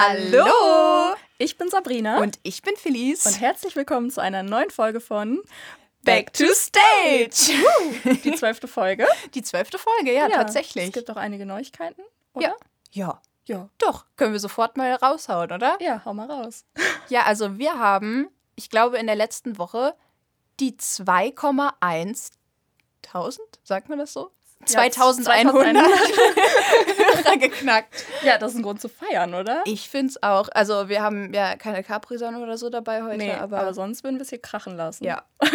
Hallo! Ich bin Sabrina Und ich bin Felice. und herzlich willkommen zu einer neuen Folge von Back to Stage! die zwölfte Folge. Die zwölfte Folge, ja, Es tatsächlich. gibt auch einige Neuigkeiten, oder? Ja. Ja. Ja. Doch, können wir sofort mal raushauen, oder? Ja, hau mal raus. Ja, also wir haben, ich glaube, in der letzten Woche die 2,1 1000, sagt man das so? Ja, 2100 Hörer geknackt. Ja, das ist ein Grund zu feiern, oder? Ich finde es auch. Also, wir haben ja keine Capri-Sonne oder so dabei heute, nee, aber, aber, sonst würden wir es hier krachen lassen. ja,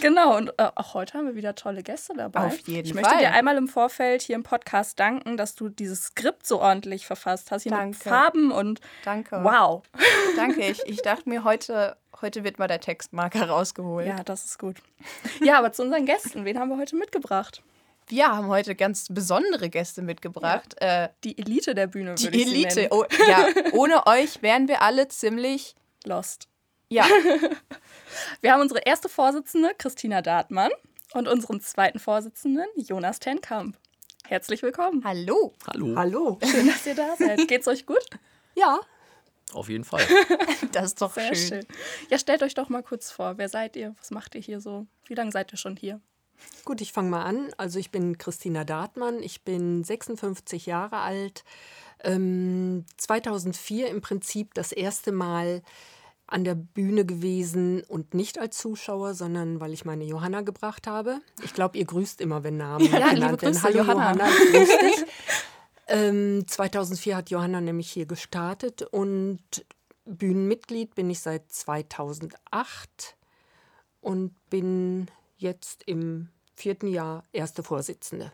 Genau, und äh, auch heute haben wir wieder tolle Gäste dabei. Auf jeden ich möchte Fall. dir einmal im Vorfeld hier im Podcast danken, dass du dieses Skript so ordentlich verfasst hast. Hier Danke. Farben und danke. wow. Danke. Ich, ich dachte mir, heute, heute wird mal der Textmarker rausgeholt. Ja, das ist gut. Ja, aber zu unseren Gästen, wen haben wir heute mitgebracht? Wir haben heute ganz besondere Gäste mitgebracht. Äh, Die Elite der Bühne, die Elite. nennen. Oh, ja, ohne euch wären wir alle ziemlich. Lost. Ja, Wir haben unsere erste Vorsitzende, Christina Dartmann, und unseren zweiten Vorsitzenden, Jonas Tenkamp. Herzlich willkommen. hallo. Hallo. Hallo. Schön, dass ihr da seid. Geht's euch gut? Ja, Auf jeden Fall. Das ist doch Sehr schön. schön. Ja, stellt euch doch mal kurz vor. Wer seid ihr? Was macht ihr hier so? Wie lange seid ihr schon hier? gut, ich fange mal an. Also ich bin Christina Dartmann, ich bin 56 Jahre alt. Ähm, 2004 im Prinzip das erste Mal an der Bühne gewesen und nicht als Zuschauer, sondern weil ich meine Johanna gebracht habe. Ich glaube, ihr grüßt immer, wenn Namen Ja, genannt werden. Hallo Johanna. Johanna, grüß dich. ähm, 2004 hat Johanna nämlich hier gestartet und Bühnenmitglied bin ich seit 2008 und bin jetzt im vierten Jahr erste Vorsitzende.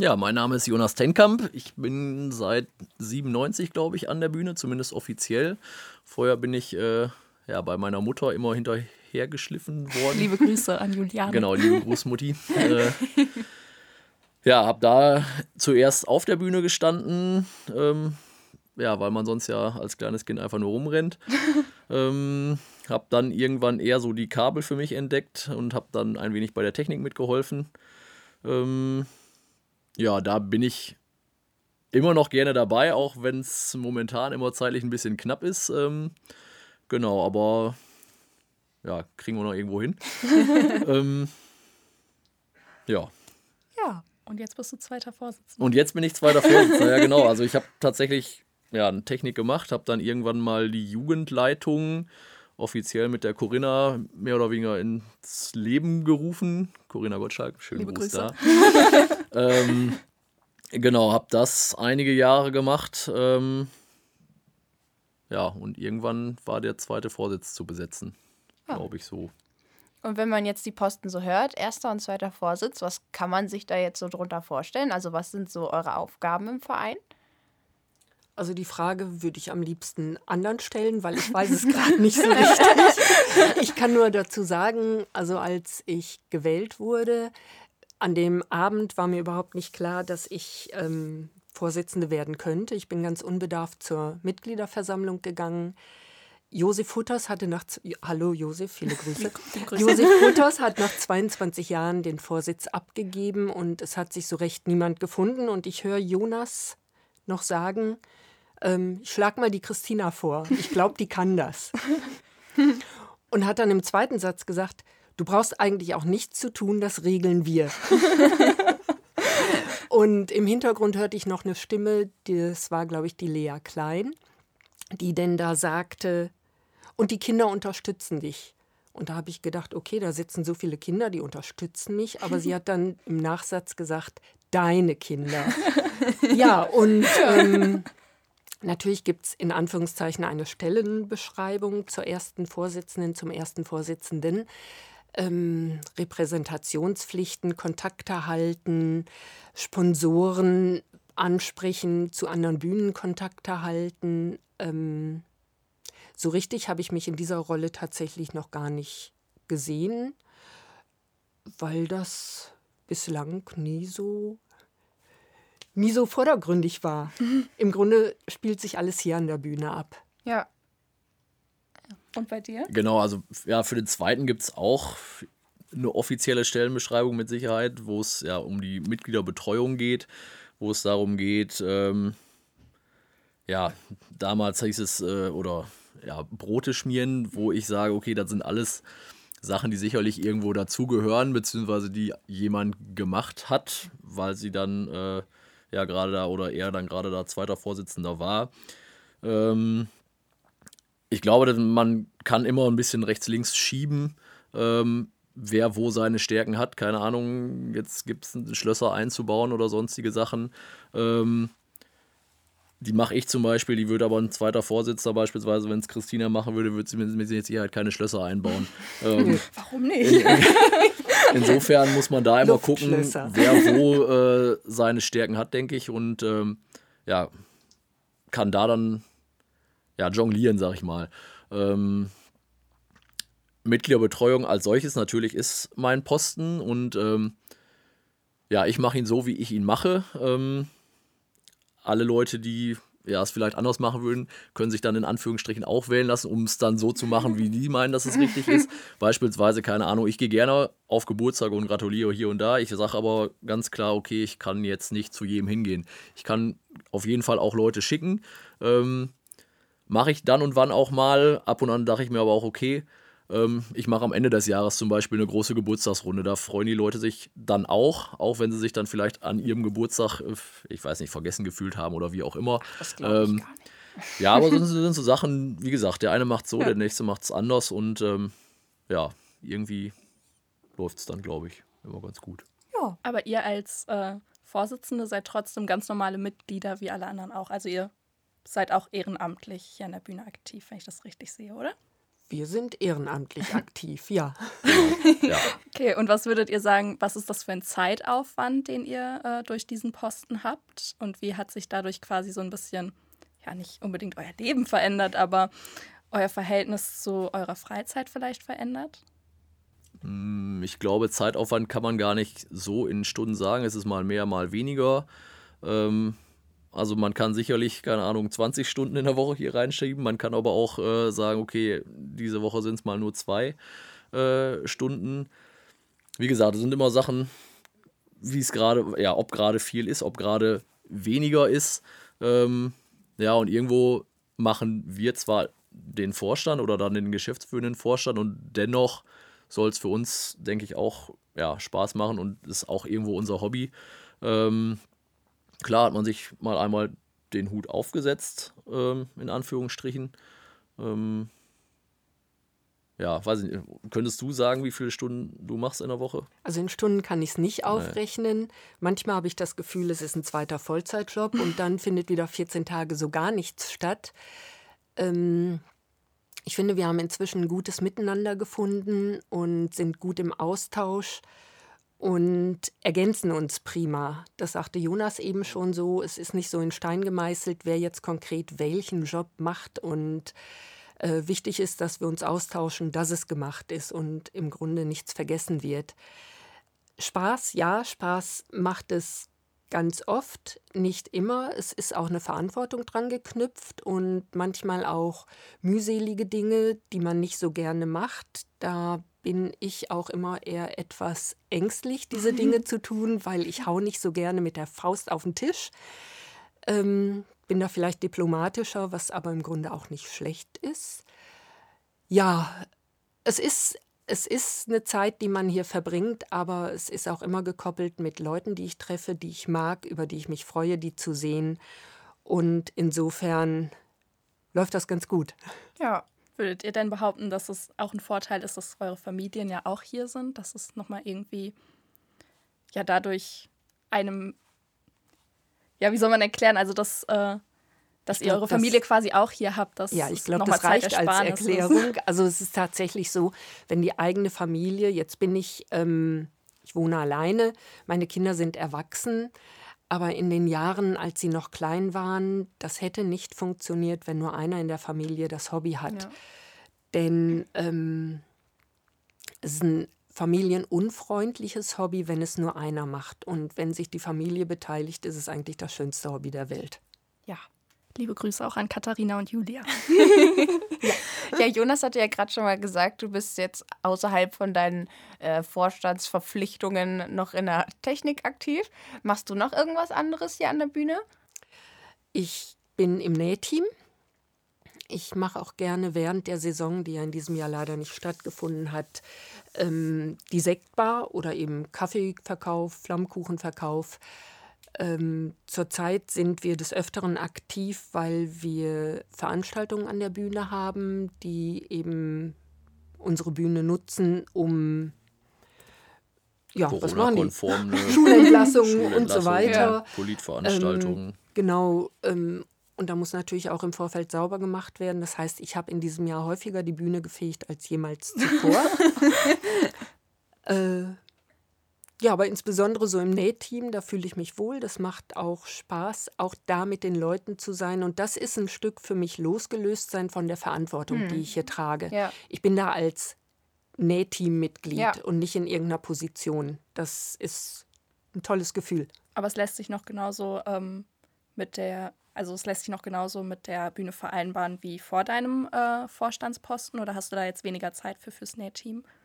Ja, mein Name ist Jonas Tenkamp. Ich bin seit 97, glaube ich, an der Bühne, zumindest offiziell. Vorher bin ich äh, ja, bei meiner Mutter immer hinterhergeschliffen worden. Liebe Grüße an Juliane. Genau, liebe Großmutti. äh, ja, habe da zuerst auf der Bühne gestanden, ähm, ja, weil man sonst ja als kleines Kind einfach nur rumrennt. ähm, habe dann irgendwann eher so die Kabel für mich entdeckt und habe dann ein wenig bei der Technik mitgeholfen. Ähm, ja, da bin ich immer noch gerne dabei, auch wenn es momentan immer zeitlich ein bisschen knapp ist. Ähm, genau, aber ja, kriegen wir noch irgendwo hin. ähm, ja. Und jetzt bist du zweiter Vorsitzender. Und jetzt bin ich zweiter Vorsitzender, ja genau. Also ich habe tatsächlich ja, eine Technik gemacht, habe dann irgendwann mal die Jugendleitung offiziell mit der Corinna mehr oder weniger ins Leben gerufen. Corinna Gottschalk, schönen Liebe Gruß Grüße. da. ähm, genau, habe das einige Jahre gemacht. Ähm, ja, und irgendwann war der zweite Vorsitz zu besetzen, Ah. glaube ich so. Und wenn man jetzt die Posten so hört, erster und zweiter Vorsitz, was kann man sich da jetzt so drunter vorstellen? Also, was sind so eure Aufgaben im Verein? Also die Frage würde ich am liebsten anderen stellen, weil ich weiß es gerade nicht so richtig. Ich kann nur dazu sagen, also als ich gewählt wurde, an dem Abend war mir überhaupt nicht klar, dass ich ähm, Vorsitzende werden könnte. Ich bin ganz unbedarft zur Mitgliederversammlung gegangen. Josef Futters hatte nach, hallo Josef, viele Grüße. Josef Futters hat nach 22 Jahren den Vorsitz abgegeben und es hat sich so recht niemand gefunden. Und ich höre Jonas noch sagen, ähm, ich schlag mal die Christina vor. Ich glaube, die kann das. Und hat dann im zweiten Satz gesagt, du brauchst eigentlich auch nichts zu tun, das regeln wir. Und im Hintergrund hörte ich noch eine Stimme, das war, glaube ich, die Lea Klein, die denn da sagte, und die Kinder unterstützen dich. Und da habe ich gedacht, okay, da sitzen so viele Kinder, die unterstützen mich. Aber sie hat dann im Nachsatz gesagt, deine Kinder. ja, und ähm, natürlich gibt es in Anführungszeichen eine Stellenbeschreibung zur ersten Vorsitzenden, zum ersten Vorsitzenden. Ähm, Repräsentationspflichten, Kontakte halten, Sponsoren, ansprechen, zu anderen Bühnen Kontakte halten. Ähm, so richtig habe ich mich in dieser Rolle tatsächlich noch gar nicht gesehen, weil das bislang nie so nie so vordergründig war. Im Grunde spielt sich alles hier an der Bühne ab. Ja. Und bei dir? Genau, also ja, für den zweiten gibt es auch eine offizielle Stellenbeschreibung mit Sicherheit, wo es ja um die Mitgliederbetreuung geht, wo es darum geht, ähm, ja, damals hieß es, äh, oder ja, Brote schmieren, wo ich sage, okay, das sind alles Sachen, die sicherlich irgendwo dazugehören, beziehungsweise die jemand gemacht hat, weil sie dann äh, ja gerade da oder er dann gerade da zweiter Vorsitzender war. Ähm, ich glaube, dass man kann immer ein bisschen rechts-links schieben, ähm, wer wo seine Stärken hat. Keine Ahnung, jetzt gibt es Schlösser einzubauen oder sonstige Sachen. Ähm, die mache ich zum Beispiel, die würde aber ein zweiter Vorsitzender beispielsweise, wenn es Christina machen würde, würde sie mit Sicherheit keine Schlösser einbauen. ähm, Warum nicht? insofern muss man da immer gucken, wer wo äh, seine Stärken hat, denke ich. Und ähm, ja, kann da dann ja, jonglieren, sag ich mal. Ähm, Mitgliederbetreuung als solches natürlich ist mein Posten und ähm, ja, ich mache ihn so, wie ich ihn mache. Ähm, alle Leute, die ja, es vielleicht anders machen würden, können sich dann in Anführungsstrichen auch wählen lassen, um es dann so zu machen, wie die meinen, dass es richtig ist. Beispielsweise, keine Ahnung, ich gehe gerne auf Geburtstag und gratuliere hier und da. Ich sage aber ganz klar, okay, ich kann jetzt nicht zu jedem hingehen. Ich kann auf jeden Fall auch Leute schicken. Ähm, mache ich dann und wann auch mal. Ab und an dachte ich mir aber auch, okay, ich mache am Ende des Jahres zum Beispiel eine große Geburtstagsrunde. Da freuen die Leute sich dann auch, auch wenn sie sich dann vielleicht an ihrem Geburtstag, äh, ich weiß nicht, vergessen gefühlt haben oder wie auch immer. Das glaube ich Ähm. Ja, aber das sind so Sachen, wie gesagt, der eine macht so, der nächste macht es anders und ähm, ja, irgendwie läuft es dann, glaube ich, immer ganz gut. Ja. Aber ihr als äh, Vorsitzende seid trotzdem ganz normale Mitglieder wie alle anderen auch. Also ihr seid auch ehrenamtlich hier an der Bühne aktiv, wenn ich das richtig sehe, oder? Wir sind ehrenamtlich aktiv, ja. Ja, Okay, und was würdet ihr sagen, was ist das für ein Zeitaufwand, den ihr äh, durch diesen Posten habt? Und wie hat sich dadurch quasi so ein bisschen, ja, nicht unbedingt euer Leben verändert, aber euer Verhältnis zu eurer Freizeit vielleicht verändert? Mm, ich glaube, Zeitaufwand kann man gar nicht so in Stunden sagen. Es ist mal mehr, mal weniger. Ähm, also man kann sicherlich, keine Ahnung, 20 Stunden in der Woche hier reinschieben. Man kann aber auch äh, sagen, okay, diese Woche sind es mal nur zwei äh, Stunden. Wie gesagt, es sind immer Sachen, wie es gerade, ja, ob gerade viel ist, ob gerade weniger ist. Ähm, ja, und irgendwo machen wir zwar den Vorstand oder dann den geschäftsführenden Vorstand und dennoch soll es für uns, denke ich, auch ja, Spaß machen und ist auch irgendwo unser Hobby. Ähm, klar hat man sich mal einmal den Hut aufgesetzt, ähm, in Anführungsstrichen. Ähm, ja, weiß ich nicht. Könntest du sagen, wie viele Stunden du machst in der Woche? Also in Stunden kann ich es nicht aufrechnen. Manchmal habe ich das Gefühl, es ist ein zweiter Vollzeitjob und dann findet wieder 14 Tage so gar nichts statt. Ähm, ich finde, wir haben inzwischen ein gutes Miteinander gefunden und sind gut im Austausch und ergänzen uns prima. Das sagte Jonas eben schon so. Es ist nicht so in Stein gemeißelt, wer jetzt konkret welchen Job macht und äh, wichtig ist, dass wir uns austauschen, dass es gemacht ist und im Grunde nichts vergessen wird. Spaß, ja, Spaß macht es ganz oft, nicht immer. Es ist auch eine Verantwortung dran geknüpft und manchmal auch mühselige Dinge, die man nicht so gerne macht. Da bin ich auch immer eher etwas ängstlich, diese Dinge zu tun, weil ich hau nicht so gerne mit der Faust auf den Tisch. Ähm, bin da vielleicht diplomatischer, was aber im Grunde auch nicht schlecht ist. Ja, es ist, es ist eine Zeit, die man hier verbringt, aber es ist auch immer gekoppelt mit Leuten, die ich treffe, die ich mag, über die ich mich freue, die zu sehen. Und insofern läuft das ganz gut. Ja. Würdet ihr denn behaupten, dass es auch ein Vorteil ist, dass eure Familien ja auch hier sind? Dass es nochmal irgendwie, ja, dadurch einem, ja, wie soll man erklären? Also, dass, äh, dass ihr glaub, eure das- Familie quasi auch hier habt. Dass Ja, ich glaube, das reicht als. Erklärung. Also es ist tatsächlich so, wenn die eigene Familie, jetzt bin ich, ähm, ich wohne alleine, meine Kinder sind erwachsen, Aber in den Jahren, als sie noch klein waren, das hätte nicht funktioniert, wenn nur einer in der Familie das Hobby hat. Ja. Denn ähm, es ist ein familienunfreundliches Hobby, wenn es nur einer macht. Und wenn sich die Familie beteiligt, ist es eigentlich das schönste Hobby der Welt. Ja. Liebe Grüße auch an Katharina und Julia. Ja, Jonas hatte ja gerade schon mal gesagt, du bist jetzt außerhalb von deinen äh, Vorstandsverpflichtungen noch in der Technik aktiv. Machst du noch irgendwas anderes hier an der Bühne? Ich bin im Nähteam. Ich mache auch gerne während der Saison, die ja in diesem Jahr leider nicht stattgefunden hat, ähm, die Sektbar oder eben Kaffeeverkauf, Flammkuchenverkauf. Ähm, zurzeit sind wir des Öfteren aktiv, weil wir Veranstaltungen an der Bühne haben, die eben unsere Bühne nutzen, um ja, was machen die? Schulentlassungen und so weiter. Politveranstaltungen. Genau, ähm, und da muss natürlich auch im Vorfeld sauber gemacht werden. Das heißt, ich habe in diesem Jahr häufiger die Bühne gefegt als jemals zuvor. äh, ja, aber insbesondere so im Nähteam, da fühle ich mich wohl. Das macht auch Spaß, auch da mit den Leuten zu sein. Und das ist ein Stück für mich losgelöst sein von der Verantwortung, die ich hier trage. Ja. Ich bin da als Nähteammitglied Ja. und nicht in irgendeiner Position. Das ist ein tolles Gefühl. Aber es lässt sich noch genauso ähm, mit der, also es lässt sich noch genauso mit der Bühne vereinbaren wie vor deinem äh, Vorstandsposten oder hast du da jetzt weniger Zeit für fürs Nähteam? Was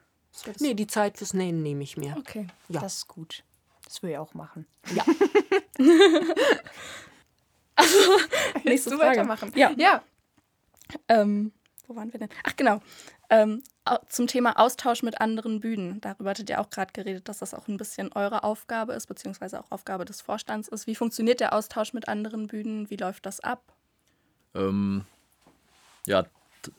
Nee, die Zeit fürs Nähen nehme ich mir. Okay. Ja. Das ist gut. Das will ich auch machen. Ja. Nächste du Frage. weitermachen? Ja. Ja. Ähm, wo waren wir denn? Ach genau. Ähm, zum Thema Austausch mit anderen Bühnen. Darüber hattet ihr auch gerade geredet, dass das auch ein bisschen eure Aufgabe ist, beziehungsweise auch Aufgabe des Vorstands ist. Wie funktioniert der Austausch mit anderen Bühnen? Wie läuft das ab? Ähm, ja,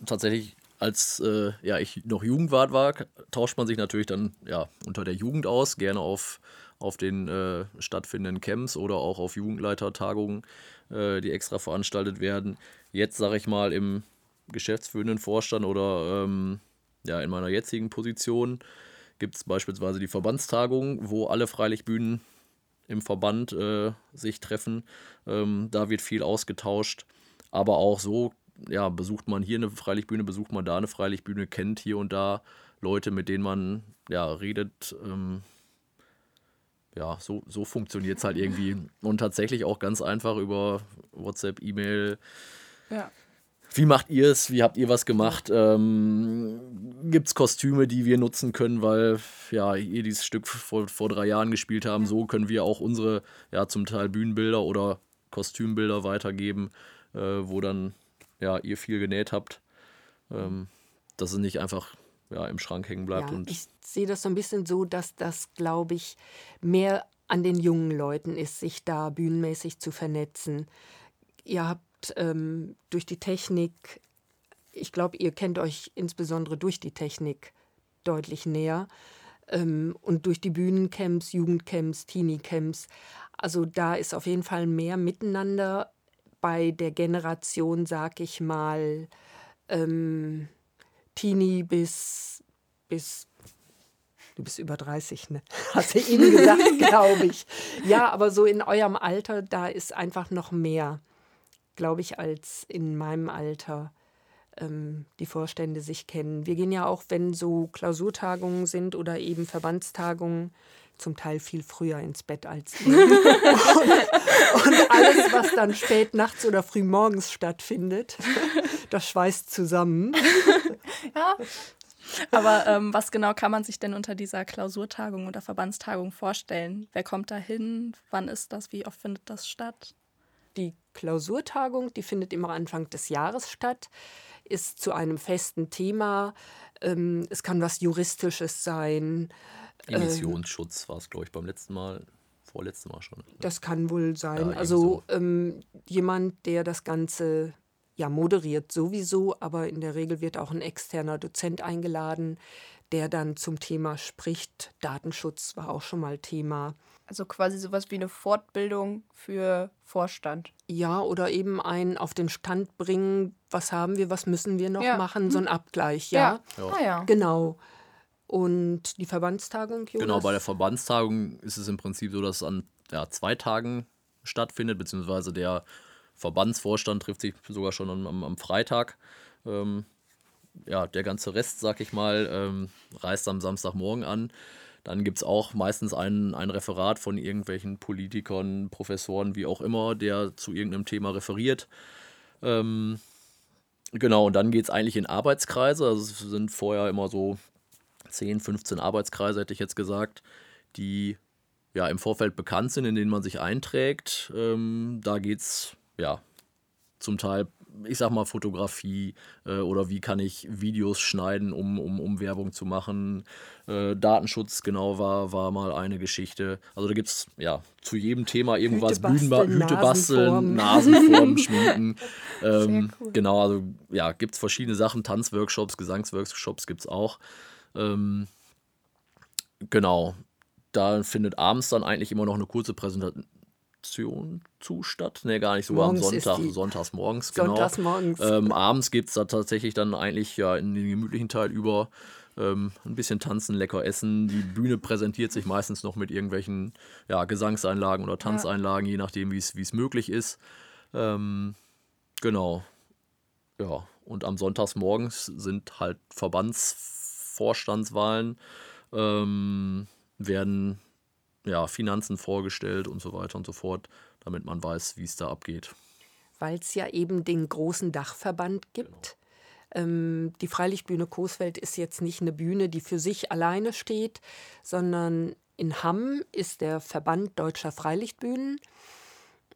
tatsächlich, als äh, ja, ich noch Jugendwart war, tauscht man sich natürlich dann ja, unter der Jugend aus, gerne auf, auf den äh, stattfindenden Camps oder auch auf Jugendleitertagungen, äh, die extra veranstaltet werden. Jetzt, sage ich mal, im geschäftsführenden Vorstand oder ähm, ja, in meiner jetzigen Position gibt es beispielsweise die Verbandstagung, wo alle Freilichtbühnen im Verband äh, sich treffen. Ähm, da wird viel ausgetauscht. Aber auch so, ja, besucht man hier eine Freilichtbühne, besucht man da eine Freilichtbühne, kennt hier und da Leute, mit denen man ja redet. Ähm, ja, so, so funktioniert es halt irgendwie. Und tatsächlich auch ganz einfach über WhatsApp, E-Mail. Ja. Wie macht ihr es? Wie habt ihr was gemacht? Ähm, Gibt es Kostüme, die wir nutzen können, weil ja, ihr dieses Stück vor, vor drei Jahren gespielt haben? So können wir auch unsere ja zum Teil Bühnenbilder oder Kostümbilder weitergeben, äh, wo dann ja ihr viel genäht habt. Ähm, dass es nicht einfach ja, im Schrank hängen bleibt. Ja, und ich sehe das so ein bisschen so, dass das, glaube ich, mehr an den jungen Leuten ist, sich da bühnenmäßig zu vernetzen. Ihr habt ähm, durch die Technik, ich glaube, ihr kennt euch insbesondere durch die Technik deutlich näher. Ähm, und durch die Bühnencamps, Jugendcamps, Teenie-Camps. Also da ist auf jeden Fall mehr Miteinander bei der Generation, sag ich mal, ähm, Teenie bis, bis Du bist über 30, ne? Hast du eben gesagt, glaube ich. Ja, aber so in eurem Alter, da ist einfach noch mehr, glaube ich, als in meinem Alter ähm, die Vorstände sich kennen. Wir gehen ja auch, wenn so Klausurtagungen sind oder eben Verbandstagungen, zum Teil viel früher ins Bett als ihr. und, und alles, was dann spät nachts oder früh morgens stattfindet, das schweißt zusammen. Aber ähm, was genau kann man sich denn unter dieser Klausurtagung oder Verbandstagung vorstellen? Wer kommt da hin? Wann ist das? Wie oft findet das statt? Die Klausurtagung, die findet immer Anfang des Jahres statt, ist zu einem festen Thema. Ähm, es kann was Juristisches sein. Emissionsschutz war es, glaube ich, beim letzten Mal, vorletzten Mal schon. Das kann wohl sein. Ja, also ähm, jemand, der das Ganze ja moderiert sowieso, aber in der Regel wird auch ein externer Dozent eingeladen, der dann zum Thema spricht. Datenschutz war auch schon mal Thema. Also quasi sowas wie eine Fortbildung für Vorstand. Ja, oder eben ein auf den Stand bringen, was haben wir, was müssen wir noch Ja. machen, so ein Abgleich, ja. Ja. Ah ja. Genau. Und die Verbandstagung, Jonas? Genau, bei der Verbandstagung ist es im Prinzip so, dass an ja, zwei Tagen stattfindet, beziehungsweise der Verbandsvorstand trifft sich sogar schon am, am, am Freitag. Ähm, ja, der ganze Rest, sag ich mal, ähm, reist am Samstagmorgen an. Dann gibt es auch meistens ein, ein Referat von irgendwelchen Politikern, Professoren, wie auch immer, der zu irgendeinem Thema referiert. Ähm, genau, und dann geht es eigentlich in Arbeitskreise. Also es sind vorher immer so 10, 15 Arbeitskreise, hätte ich jetzt gesagt, die ja im Vorfeld bekannt sind, in denen man sich einträgt. Ähm, da geht es ja zum Teil, ich sag mal, Fotografie äh, oder wie kann ich Videos schneiden, um, um, um Werbung zu machen. Äh, Datenschutz, genau, war, war mal eine Geschichte. Also da gibt es ja zu jedem Thema irgendwas, Hüte basteln, Hüte. Nasenformen schminken. Ähm, cool. Genau, also ja, gibt es verschiedene Sachen, Tanzworkshops, Gesangsworkshops gibt es auch. Ähm, genau, da findet abends dann eigentlich immer noch eine kurze Präsentation zu statt. Ne, gar nicht, sogar am Morgens ist Sonntag, sonntags morgens, genau. Sonntags morgens. Ähm, abends geht es da tatsächlich dann eigentlich ja in den gemütlichen Teil über. Ähm, ein bisschen tanzen, lecker essen. Die Bühne präsentiert sich meistens noch mit irgendwelchen ja, Gesangseinlagen oder Tanzeinlagen, je nachdem, wie es möglich ist. Ähm, genau. Ja, und am Sonntagsmorgens sind halt Verbandsvorstandswahlen, ähm, werden ja, Finanzen vorgestellt und so weiter und so fort, damit man weiß, wie es da abgeht. weil es ja eben den großen Dachverband gibt. Ähm, die Freilichtbühne Coesfeld ist jetzt nicht eine Bühne, die für sich alleine steht, sondern in Hamm ist der Verband Deutscher Freilichtbühnen.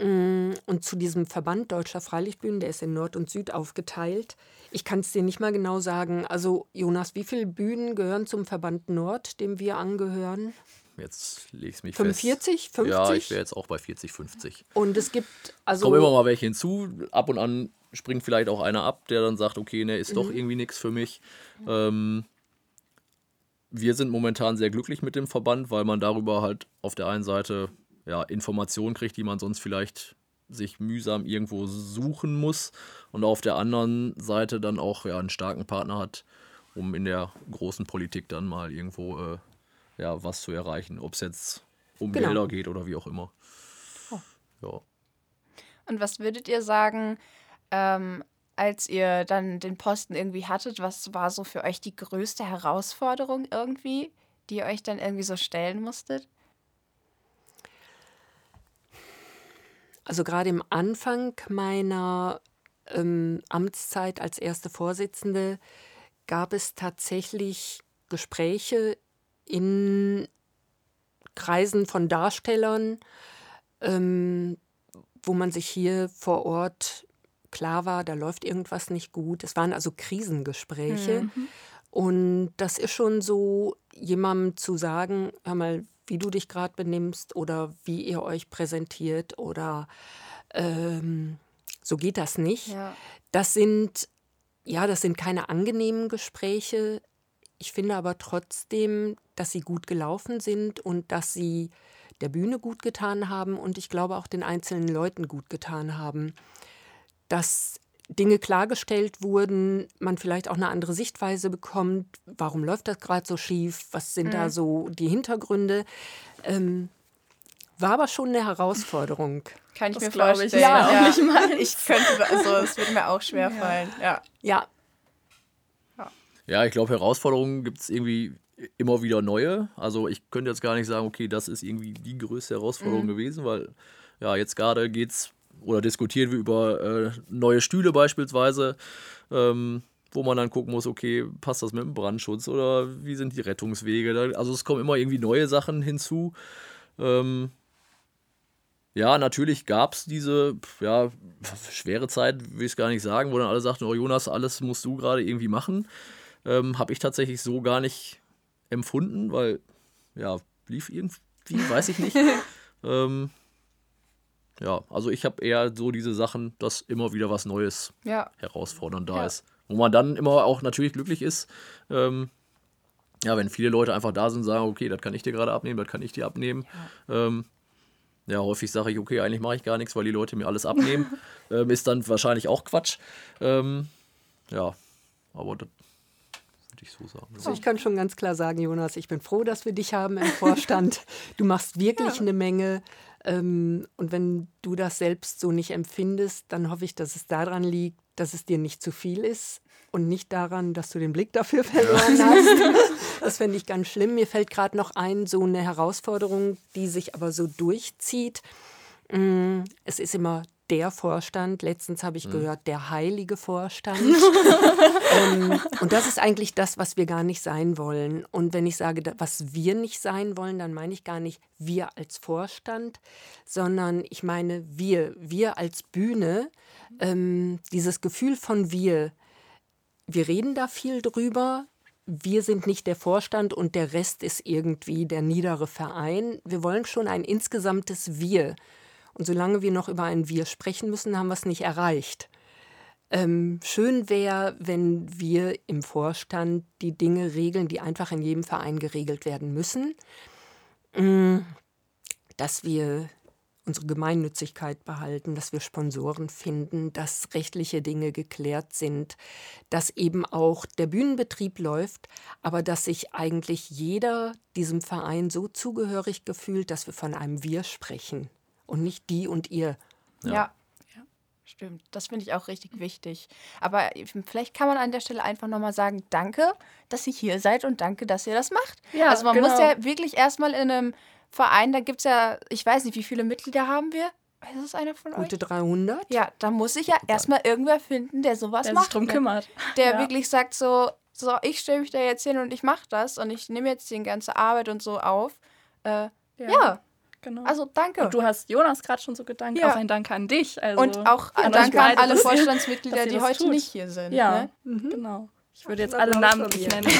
Mm, Und zu diesem Verband Deutscher Freilichtbühnen, der ist in Nord und Süd aufgeteilt. Ich kann es dir nicht mal genau sagen. Also, Jonas, wie viele Bühnen gehören zum Verband Nord, dem wir angehören? Jetzt lege ich mich 45, fest. Ja, 50? ich wäre jetzt auch bei 40, 50. Und es gibt also. Kommen immer mal welche hinzu. Ab und an springt vielleicht auch einer ab, der dann sagt, okay, ne, ist Mhm. doch irgendwie nichts für mich. Ähm, wir sind momentan sehr glücklich mit dem Verband, weil man darüber halt auf der einen Seite ja, Informationen kriegt, die man sonst vielleicht sich mühsam irgendwo suchen muss und auf der anderen Seite dann auch ja, einen starken Partner hat, um in der großen Politik dann mal irgendwo äh, ja, was zu erreichen, ob es jetzt um Genau. Gelder geht oder wie auch immer. Ja. Und was würdet ihr sagen, ähm, als ihr dann den Posten irgendwie hattet, was war so für euch die größte Herausforderung irgendwie, die ihr euch dann irgendwie so stellen musstet? Also gerade im Anfang meiner ähm, Amtszeit als erste Vorsitzende gab es tatsächlich Gespräche in Kreisen von Darstellern, ähm, wo man sich hier vor Ort klar war, da läuft irgendwas nicht gut. Es waren also Krisengespräche. Und das ist schon so, jemandem zu sagen, hör mal, wie du dich gerade benimmst oder wie ihr euch präsentiert oder ähm, so geht das nicht. Ja. Das sind, ja, das sind keine angenehmen Gespräche. Ich finde aber trotzdem, dass sie gut gelaufen sind und dass sie der Bühne gut getan haben und ich glaube auch den einzelnen Leuten gut getan haben. Dass Dinge klargestellt wurden, man vielleicht auch eine andere Sichtweise bekommt. Warum läuft das gerade so schief? Was sind da so die Hintergründe? Ähm, war aber schon eine Herausforderung. Kann ich Das mir glaub vorstellen. ich, ja, auch nicht meins. Ich könnte, also es würde mir auch schwer fallen. Ja. Ja, Ja, ich glaube, Herausforderungen gibt es irgendwie immer wieder neue. Also ich könnte jetzt gar nicht sagen, okay, das ist irgendwie die größte Herausforderung gewesen, weil ja, jetzt gerade geht's oder diskutieren wir über äh, neue Stühle beispielsweise, ähm, wo man dann gucken muss, okay, passt das mit dem Brandschutz oder wie sind die Rettungswege? Also es kommen immer irgendwie neue Sachen hinzu. Ähm, ja, natürlich gab es diese ja, schwere Zeit, will ich es gar nicht sagen, wo dann alle sagten, oh Jonas, alles musst du gerade irgendwie machen. Ähm, Habe ich tatsächlich so gar nicht empfunden, weil ja, lief irgendwie, weiß ich nicht. ähm, ja, also ich habe eher so diese Sachen, dass immer wieder was Neues Ja. herausfordernd da Ja. ist. Wo man dann immer auch natürlich glücklich ist, ähm, ja, wenn viele Leute einfach da sind und sagen, okay, das kann ich dir gerade abnehmen, das kann ich dir abnehmen. Ja, ähm, ja häufig sage ich, okay, eigentlich mache ich gar nichts, weil die Leute mir alles abnehmen. ähm, ist dann wahrscheinlich auch Quatsch. Ähm, ja, aber das würde ich so sagen. Also ich kann schon ganz klar sagen, Jonas, ich bin froh, dass wir dich haben im Vorstand. Du machst wirklich eine Menge. Ähm, und wenn du das selbst so nicht empfindest, dann hoffe ich, dass es daran liegt, dass es dir nicht zu viel ist und nicht daran, dass du den Blick dafür verloren hast. Das fände ich ganz schlimm. Mir fällt gerade noch ein, so eine Herausforderung, die sich aber so durchzieht. Mm, Es ist immer der Vorstand. Letztens habe ich gehört, der heilige Vorstand. ähm, und das ist eigentlich das, was wir gar nicht sein wollen. Und wenn ich sage, was wir nicht sein wollen, dann meine ich gar nicht wir als Vorstand, sondern ich meine wir, wir als Bühne. Ähm, dieses Gefühl von wir, wir reden da viel drüber. Wir sind nicht der Vorstand und der Rest ist irgendwie der niedere Verein. Wir wollen schon ein insgesamtes Wir. Und solange wir noch über ein Wir sprechen müssen, haben wir es nicht erreicht. Ähm, schön wäre, wenn wir im Vorstand die Dinge regeln, die einfach in jedem Verein geregelt werden müssen. Mm, Dass wir unsere Gemeinnützigkeit behalten, dass wir Sponsoren finden, dass rechtliche Dinge geklärt sind, dass eben auch der Bühnenbetrieb läuft, aber dass sich eigentlich jeder diesem Verein so zugehörig gefühlt, dass wir von einem Wir sprechen und nicht die und ihr. Ja. Stimmt, das finde ich auch richtig wichtig. Aber vielleicht kann man an der Stelle einfach nochmal sagen, danke, dass ihr hier seid und danke, dass ihr das macht. Ja, also man genau. muss ja wirklich erstmal in einem Verein, da gibt es ja, ich weiß nicht, wie viele Mitglieder haben wir? Ist es einer von Gute euch? 300? Ja, da muss ich ja erstmal irgendwer finden, der sowas der sich macht. drum ne? kümmert. Der Ja. wirklich sagt so, so, ich stelle mich da jetzt hin und ich mache das und ich nehme jetzt die ganze Arbeit und so auf. Äh, ja. Genau. also danke. Und du hast Jonas gerade schon so gedankt, Ja. auch ein Dank an dich. Also und auch an ein euch Dank an alle Vorstandsmitglieder, die heute tut. nicht hier sind. Ja, Ne? genau. Ich würde jetzt alle Namen nicht nennen.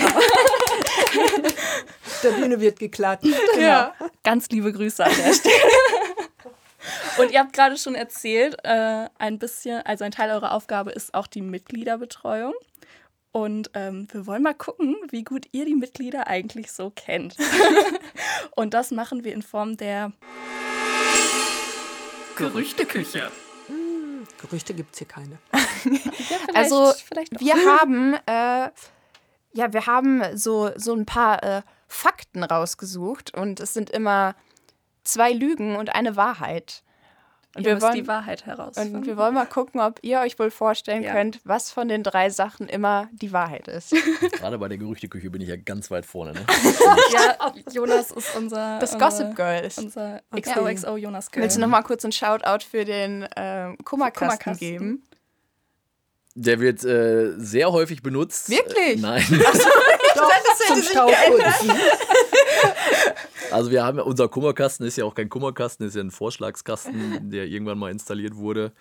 Der Bühne wird geklatscht. Ja. ganz liebe Grüße an der Stelle. Und ihr habt gerade schon erzählt, äh, ein bisschen, also ein Teil eurer Aufgabe ist auch die Mitgliederbetreuung. Und ähm, wir wollen mal gucken, wie gut ihr die Mitglieder eigentlich so kennt. Und das machen wir in Form der Gerüchteküche. Gerüchte gibt es hier keine. Also vielleicht auch. wir haben, äh, ja, wir haben so, so ein paar äh, Fakten rausgesucht und es sind immer zwei Lügen und eine Wahrheit. Und wir, wollen, die Wahrheit herausfinden. und wir wollen mal gucken, ob ihr euch wohl vorstellen Ja. könnt, was von den drei Sachen immer die Wahrheit ist. Gerade bei der Gerüchteküche bin ich ja ganz weit vorne. Ne? ja, Jonas ist unser, Das Gossip Girl ist. unser Okay. XOXO Jonas Girl. Willst du noch mal kurz einen Shoutout für den ähm, Kummerkasten, Kummerkasten. geben? Der wird äh, sehr häufig benutzt. Wirklich? Äh, nein. Doch, zum Staubputzen. Also wir haben ja, unser Kummerkasten ist ja auch kein Kummerkasten, ist ja ein Vorschlagskasten, der irgendwann mal installiert wurde.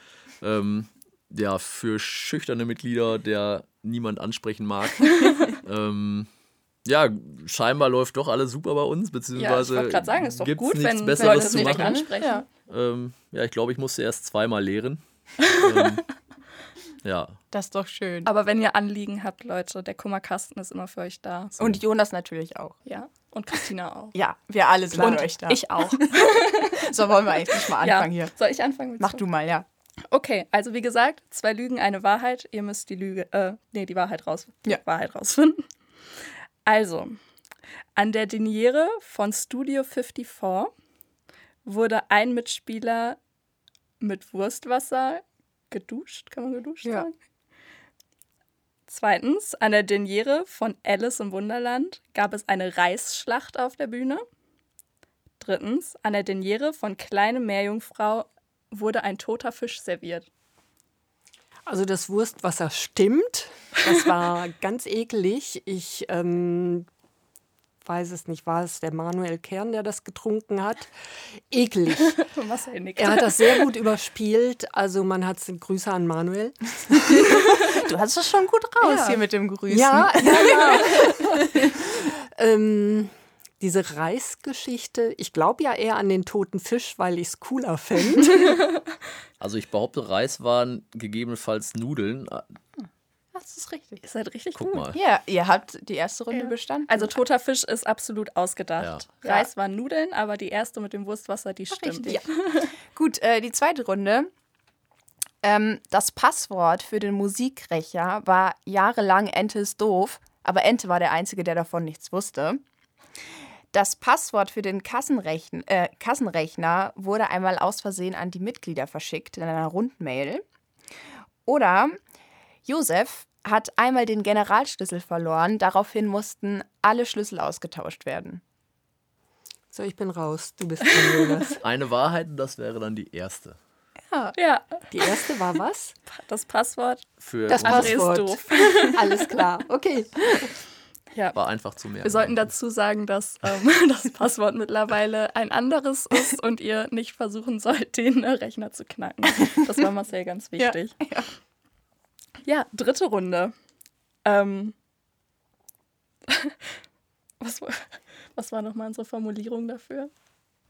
Ähm, ja, für schüchterne Mitglieder, der niemand ansprechen mag. ähm, ja, scheinbar läuft doch alles super bei uns, ja, ich beziehungsweise wollte gerade sagen, ist doch gut, nichts wenn Leute Besseres zu direkt machen. ansprechen. Ja. Ähm, ja, ich glaube, ich musste erst zweimal lehren. ähm, ja, Das ist doch schön. Aber wenn ihr Anliegen habt, Leute, der Kummerkasten ist immer für euch da. Und Jonas natürlich auch. Ja. Und Christina auch. Ja, wir alle sind Und euch da. ich auch. So wollen wir eigentlich mal ja. anfangen hier. Soll ich anfangen? Mach du mal, ja. Okay, also wie gesagt, zwei Lügen, eine Wahrheit. Ihr müsst die Lüge, äh, nee, die Wahrheit raus, Ja. Wahrheit rausfinden. Also, an der Deniere von Studio 54 wurde ein Mitspieler mit Wurstwasser geduscht. Kann man geduscht Ja. sagen? Zweitens, an der Deniere von Alice im Wunderland gab es eine Reisschlacht auf der Bühne. Drittens, an der Deniere von Kleine Meerjungfrau wurde ein toter Fisch serviert. Also das Wurstwasser stimmt. Das war ganz eklig. Ich ähm, weiß es nicht, war es der Manuel Kern, der das getrunken hat? Eklig. Er hat das sehr gut überspielt. Also man hat Grüße an Manuel. Du hast es schon gut raus Ja. hier mit dem Grüßen. Ja, ja, ja. ähm, diese Reisgeschichte, ich glaube ja eher an den toten Fisch, weil ich es cooler fände. also ich behaupte, Reis waren gegebenenfalls Nudeln. Das ist richtig. Ihr seid richtig Guck gut. mal. Ja, ihr habt die erste Runde bestanden. Also toter Fisch ist absolut ausgedacht. Ja. Reis waren Nudeln, aber die erste mit dem Wurstwasser, die stimmt. Richtig. Gut, äh, die zweite Runde. Ähm, das Passwort für den Musikrechner war jahrelang Ente ist doof, aber Ente war der Einzige, der davon nichts wusste. Das Passwort für den Kassenrechn äh, Kassenrechner wurde einmal aus Versehen an die Mitglieder verschickt in einer Rundmail. Oder Josef hat einmal den Generalschlüssel verloren. Daraufhin mussten alle Schlüssel ausgetauscht werden. So, ich bin raus. Du bist dran, Jonas. Eine Wahrheit und das wäre dann die erste. Ja, Die erste war was? das Passwort. Für Das André ist Passwort. doof. Alles klar. Okay. Ja. war einfach zu merken. Wir sollten dazu sagen, dass ähm, das Passwort mittlerweile ein anderes ist und ihr nicht versuchen sollt, den äh, Rechner zu knacken. Das war Marcel ganz wichtig. Ja, dritte Runde. Ähm, was, war- was war nochmal unsere Formulierung dafür?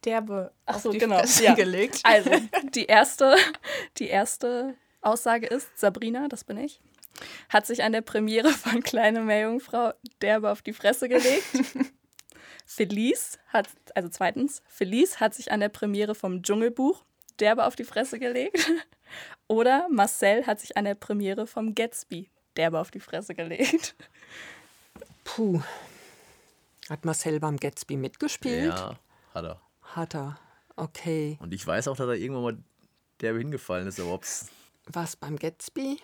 Derbe Ach auf so, die genau. Fresse Ja. gelegt. Also, die erste, die erste Aussage ist, Sabrina, das bin ich, hat sich an der Premiere von Kleine Meerjungfrau derbe auf die Fresse gelegt. Felice hat, also zweitens, Felice hat sich an der Premiere vom Dschungelbuch derbe auf die Fresse gelegt. Oder Marcel hat sich an der Premiere vom Gatsby derbe auf die Fresse gelegt. Puh. Hat Marcel beim Gatsby mitgespielt? Ja, hat er. Hat er. Okay. Und ich weiß auch, dass er irgendwann mal derbe hingefallen ist, aber ob's. Was beim Gatsby?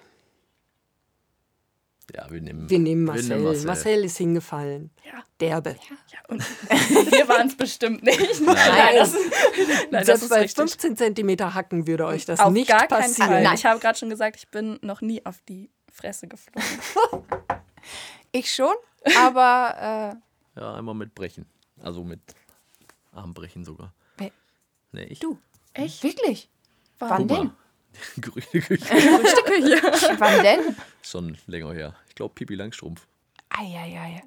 Ja, wir nehmen. Wir nehmen Marcel. Marcel. Marcel. ist hingefallen. Ja. Derbe. Ja, und wir waren es bestimmt nicht. Nein, das, nein, das ist bei richtig. 15 Zentimeter Hacken würde euch das Auf nicht gar keinen passieren. Fall. Nein. Ich habe gerade schon gesagt, ich bin noch nie auf die Fresse geflogen. Ich schon, aber Ja, einmal mit Brechen. Also mit Armbrechen sogar. Nee, ich. Du. Echt? äh, wirklich? Wann Guck mal. denn? Gerüchteküche. Wann denn? Schon länger her. Ich glaube, Pipi Langstrumpf. Eieiei.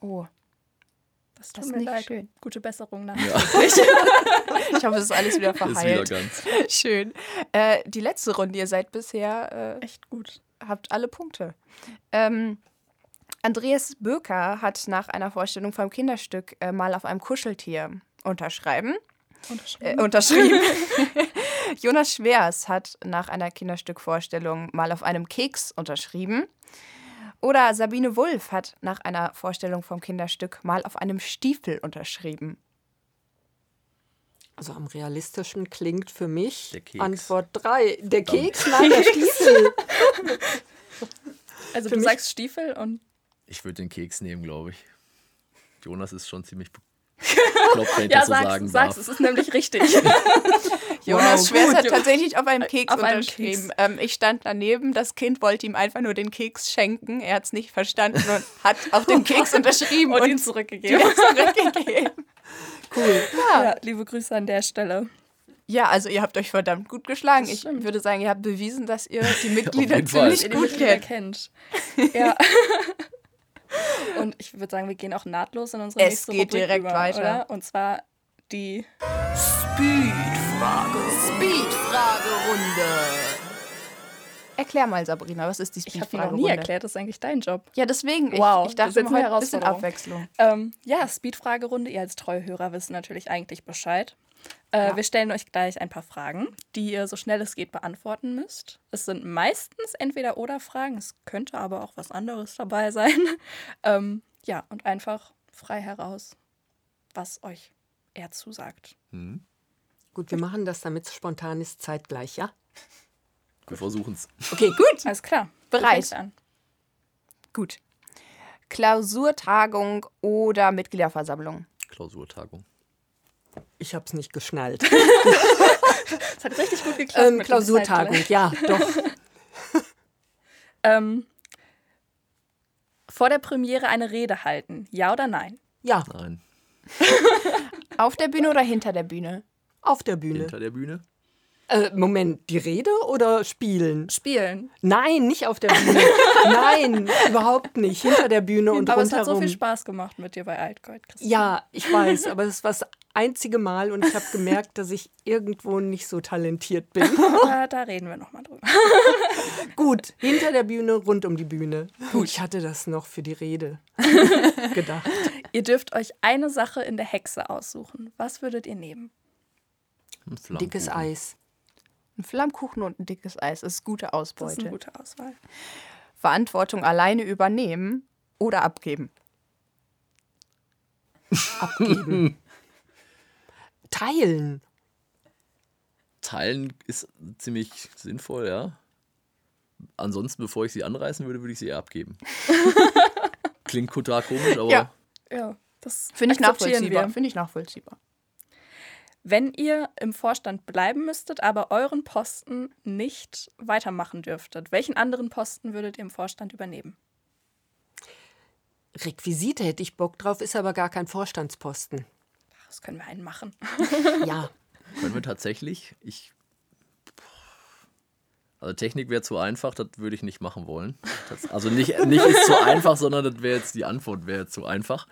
Oh, Das Das tut ist mir nicht leid. schön. Gute Besserung nach. ich hoffe, es ist alles wieder Ist wieder verheilt. ganz. Schön. Äh, die letzte Runde, ihr seid bisher, äh, Echt gut. habt alle Punkte. Ähm, Andreas Böker hat nach einer Vorstellung vom Kinderstück äh, mal auf einem Kuscheltier unterschreiben. Äh, unterschrieben. Jonas Schwers hat nach einer Kinderstückvorstellung mal auf einem Keks unterschrieben. Oder Sabine Wulff hat nach einer Vorstellung vom Kinderstück mal auf einem Stiefel unterschrieben. Also am realistischen klingt für mich. Antwort 3. Der Keks, nein, der Stiefel. Also Für du sagst Stiefel und Ich würde den Keks nehmen, glaube ich. Jonas ist schon ziemlich ich ja, das so sag's, sagen sag's, darf. es ist nämlich richtig. Jonas Wow, Schwers hat tatsächlich auf einem Keks Auf einem unterschrieben. Ähm, ich stand daneben, das Kind wollte ihm einfach nur den Keks schenken. Er hat es nicht verstanden und hat auf den Keks unterschrieben und und, ihn zurückgegeben. zurückgegeben. Cool. Ja, liebe Grüße an der Stelle. Ja, also ihr habt euch verdammt gut geschlagen. Ich würde sagen, ihr habt bewiesen, dass ihr die Mitglieder ziemlich gut Mitglieder kennt. kennt. Ja. Und ich würde sagen, wir gehen auch nahtlos in unsere Es nächste geht Rubrik direkt über, weiter. Oder? Und zwar die Speedfrage. Speedfragerunde. Erklär mal, Sabrina, was ist die Ich habe die noch Speedfragerunde? nie erklärt, das ist eigentlich dein Job. Ja, deswegen. Wow, ich, ich dachte das ist heute ein bisschen. Abwechslung. Ähm, ja, Speed-Fragerunde. Ihr als treue Hörer wisst natürlich eigentlich Bescheid. Äh, Ja. Wir stellen euch gleich ein paar Fragen, die ihr so schnell es geht beantworten müsst. Es sind meistens entweder oder Fragen, es könnte aber auch was anderes dabei sein. ähm, ja, und einfach frei heraus, was euch eher zusagt. Gut, wir machen das, damit es spontan ist, zeitgleich, ja? Wir versuchen es. Okay, gut. Alles klar. Bereit. An. Gut. Klausurtagung oder Mitgliederversammlung? Klausurtagung. Ich habe es nicht geschnallt. Das hat richtig gut geklappt. ähm, Klausurtagung, ja, doch. Ähm, vor der Premiere eine Rede halten. Ja oder nein? Ja, Nein. Auf der Bühne oder hinter der Bühne? auf der Bühne. Hinter der Bühne? Äh, Moment, die Rede oder spielen? Spielen. Nein, nicht auf der Bühne. Nein, überhaupt nicht. Hinter der Bühne und Aber es hat rundherum. so viel Spaß gemacht mit dir bei Altgold, Christian. Ja, ich weiß, aber es war das einzige Mal und ich habe gemerkt, dass ich irgendwo nicht so talentiert bin. Da, da reden wir nochmal drüber. Gut, hinter der Bühne, rund um die Bühne. Gut. Ich hatte das noch für die Rede gedacht. Ihr dürft euch eine Sache in der Hexe aussuchen. Was würdet ihr nehmen? Dickes Eis. Ein Flammkuchen und ein dickes Eis ist gute Das ist Ausbeute. eine gute Auswahl. Verantwortung alleine übernehmen oder abgeben? abgeben. Teilen. Teilen ist ziemlich sinnvoll, ja. Ansonsten, bevor ich sie anreißen würde, würde ich sie eher abgeben. Klingt total komisch, aber Ja. Ja, das Finde ich nachvollziehbar. wir. Finde ich nachvollziehbar. Wenn ihr im Vorstand bleiben müsstet, aber euren Posten nicht weitermachen dürftet, welchen anderen Posten würdet ihr im Vorstand übernehmen? Requisite hätte ich Bock drauf, ist aber gar kein Vorstandsposten. Das können wir einen machen. Ja, können wir tatsächlich. Ich. Also Technik wäre zu einfach, das würde ich nicht machen wollen. Das, also nicht, nicht ist zu einfach, sondern das wäre jetzt die Antwort, wäre zu einfach.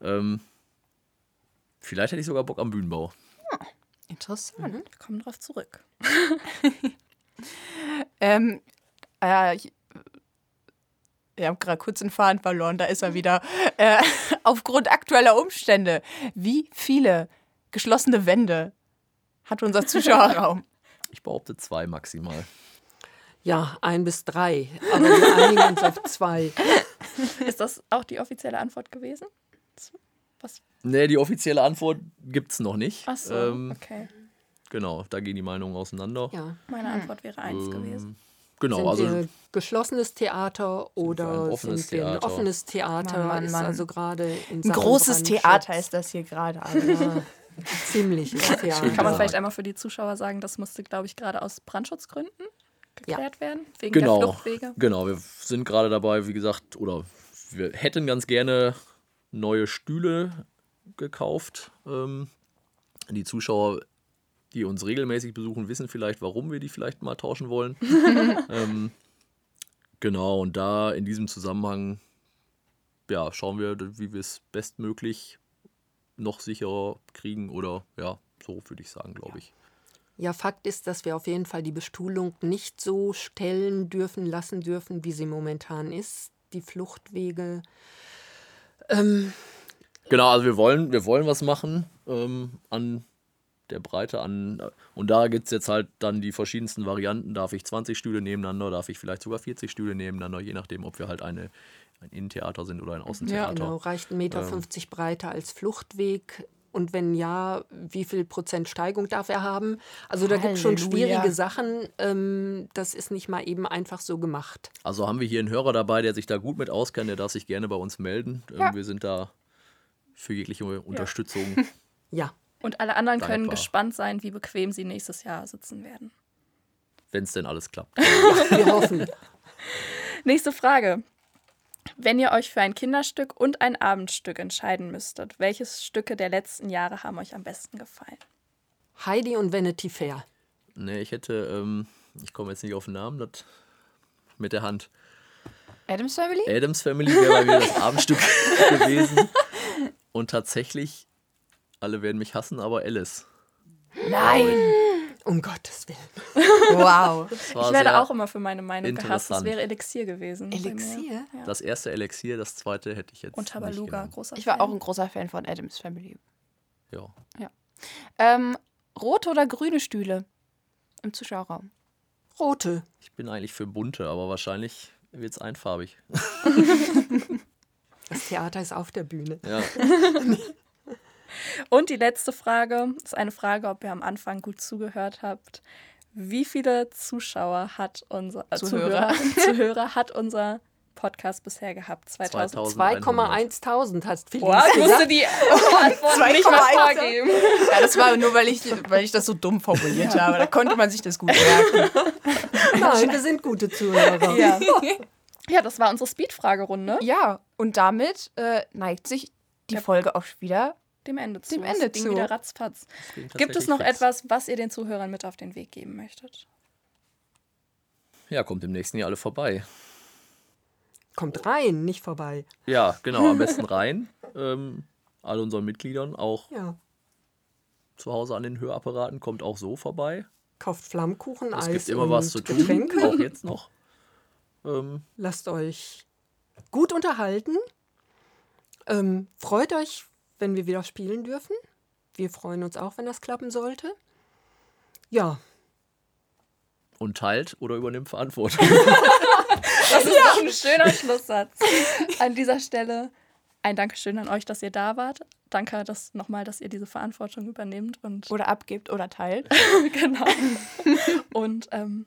Ähm, vielleicht hätte ich sogar Bock am Bühnenbau. Interessant. Wir kommen drauf zurück. Ähm, äh, ich, wir haben gerade kurz den Faden verloren, da ist er wieder. Äh, aufgrund aktueller Umstände, wie viele geschlossene Wände hat unser Zuschauerraum? Ich behaupte zwei maximal. ja, ein bis drei. Aber wir einigen uns auf zwei. Ist das auch die offizielle Antwort gewesen? Was? Nee, die offizielle Antwort gibt es noch nicht. Ach so, Ähm, okay. Genau, da gehen die Meinungen auseinander. Ja. Meine Antwort wäre eins Ähm, gewesen. Genau, sind also wir geschlossenes Theater oder ein offenes sind wir ein Theater? offenes Theater? Mann, Mann, ist Mann. also gerade in Ein großes Theater ist das hier gerade. Ja, ziemliches Theater. Kann man Ja. vielleicht einmal für die Zuschauer sagen, das musste, glaube ich, gerade aus Brandschutzgründen geklärt werden? Wegen genau, der Fluchtwege? genau, wir sind gerade dabei, wie gesagt, oder wir hätten ganz gerne neue Stühle gekauft. Ähm, die Zuschauer, die uns regelmäßig besuchen, wissen vielleicht, warum wir die vielleicht mal tauschen wollen. ähm, genau, und da in diesem Zusammenhang ja, schauen wir, wie wir es bestmöglich noch sicherer kriegen oder ja, so würde ich sagen, glaube ich. Ja, Fakt ist, dass wir auf jeden Fall die Bestuhlung nicht so stellen dürfen, lassen dürfen, wie sie momentan ist. Die Fluchtwege. Genau, also wir wollen, wir wollen was machen ähm, an der Breite an. Und da gibt es jetzt halt dann die verschiedensten Varianten. Darf ich 20 Stühle nebeneinander, darf ich vielleicht sogar 40 Stühle nebeneinander, je nachdem, ob wir halt eine, ein Innentheater sind oder ein Außentheater. Genau, reicht 1,50 Meter Ähm. breiter als Fluchtweg. Und wenn ja, wie viel Prozent Steigung darf er haben? Also da gibt es schon schwierige Sachen. Ähm, das ist nicht mal eben einfach so gemacht. Also haben wir hier einen Hörer dabei, der sich da gut mit auskennt, der darf sich gerne bei uns melden. Ähm, Ja. Wir sind da für jegliche Unterstützung. Ja, Und alle anderen können Dankbar. gespannt sein, wie bequem sie nächstes Jahr sitzen werden. wenn es denn alles klappt. wir hoffen. Nächste Frage. Wenn ihr euch für ein Kinderstück und ein Abendstück entscheiden müsstet, welches Stücke der letzten Jahre haben euch am besten gefallen? Heidi und Vanity Fair. Nee, ich hätte, ähm, ich komme jetzt nicht auf den Namen, das mit der Hand. Adams Family? Adams Family wäre bei mir das Abendstück gewesen. Und tatsächlich, alle werden mich hassen, aber Alice. Nein! Um Gottes Willen. Wow. Ich werde auch immer für meine Meinung gehasst. Das wäre Elixier gewesen. Elixier? Ja. das erste Elixier, das zweite hätte ich jetzt. Und Tabaluga, großer Ich war Fan. auch ein großer Fan von Adams Family. Ja. Ähm, rote oder grüne Stühle im Zuschauerraum? Rote. Ich bin eigentlich für bunte, aber wahrscheinlich wird es einfarbig. Das Theater ist auf der Bühne. Ja. Und die letzte Frage ist eine Frage, ob ihr am Anfang gut zugehört habt. Wie viele Zuschauer hat unser äh, Zuhörer. Zuhörer, Zuhörer hat unser Podcast bisher gehabt? 2000. 2000. 2,1000 hast Felix Wow, ich musste die Antwort nicht mal 2,1. vorgeben. Ja, das war nur, weil ich, weil ich das so dumm formuliert habe. Da konnte man sich das gut merken. Nein, wir sind gute Zuhörer. Ja. ja, das war unsere Speed-Fragerunde. Ja, und damit äh, neigt sich die Folge auch wieder. Dem Ende zu. Dem Ende Es ging zu. wieder ratzfatz. Das Gibt es noch fix. etwas, was ihr den Zuhörern mit auf den Weg geben möchtet? Ja, kommt im nächsten Jahr alle vorbei. Kommt rein, nicht vorbei. Ja, genau, am besten rein. Ähm, alle unseren Mitgliedern, auch Ja. zu Hause an den Hörapparaten, kommt auch so vorbei. Kauft Flammkuchen, Es Eis gibt immer und was zu tun, Getränke. auch jetzt noch. Ähm, Lasst euch gut unterhalten. Ähm, freut euch, wenn wir wieder spielen dürfen. Wir freuen uns auch, wenn das klappen sollte. Ja, und teilt oder übernimmt Verantwortung. Das ist doch ein schöner Schlusssatz. An dieser Stelle ein Dankeschön an euch, dass ihr da wart. danke dass, nochmal, dass ihr diese Verantwortung übernehmt und Oder abgibt oder teilt. genau. Und ähm,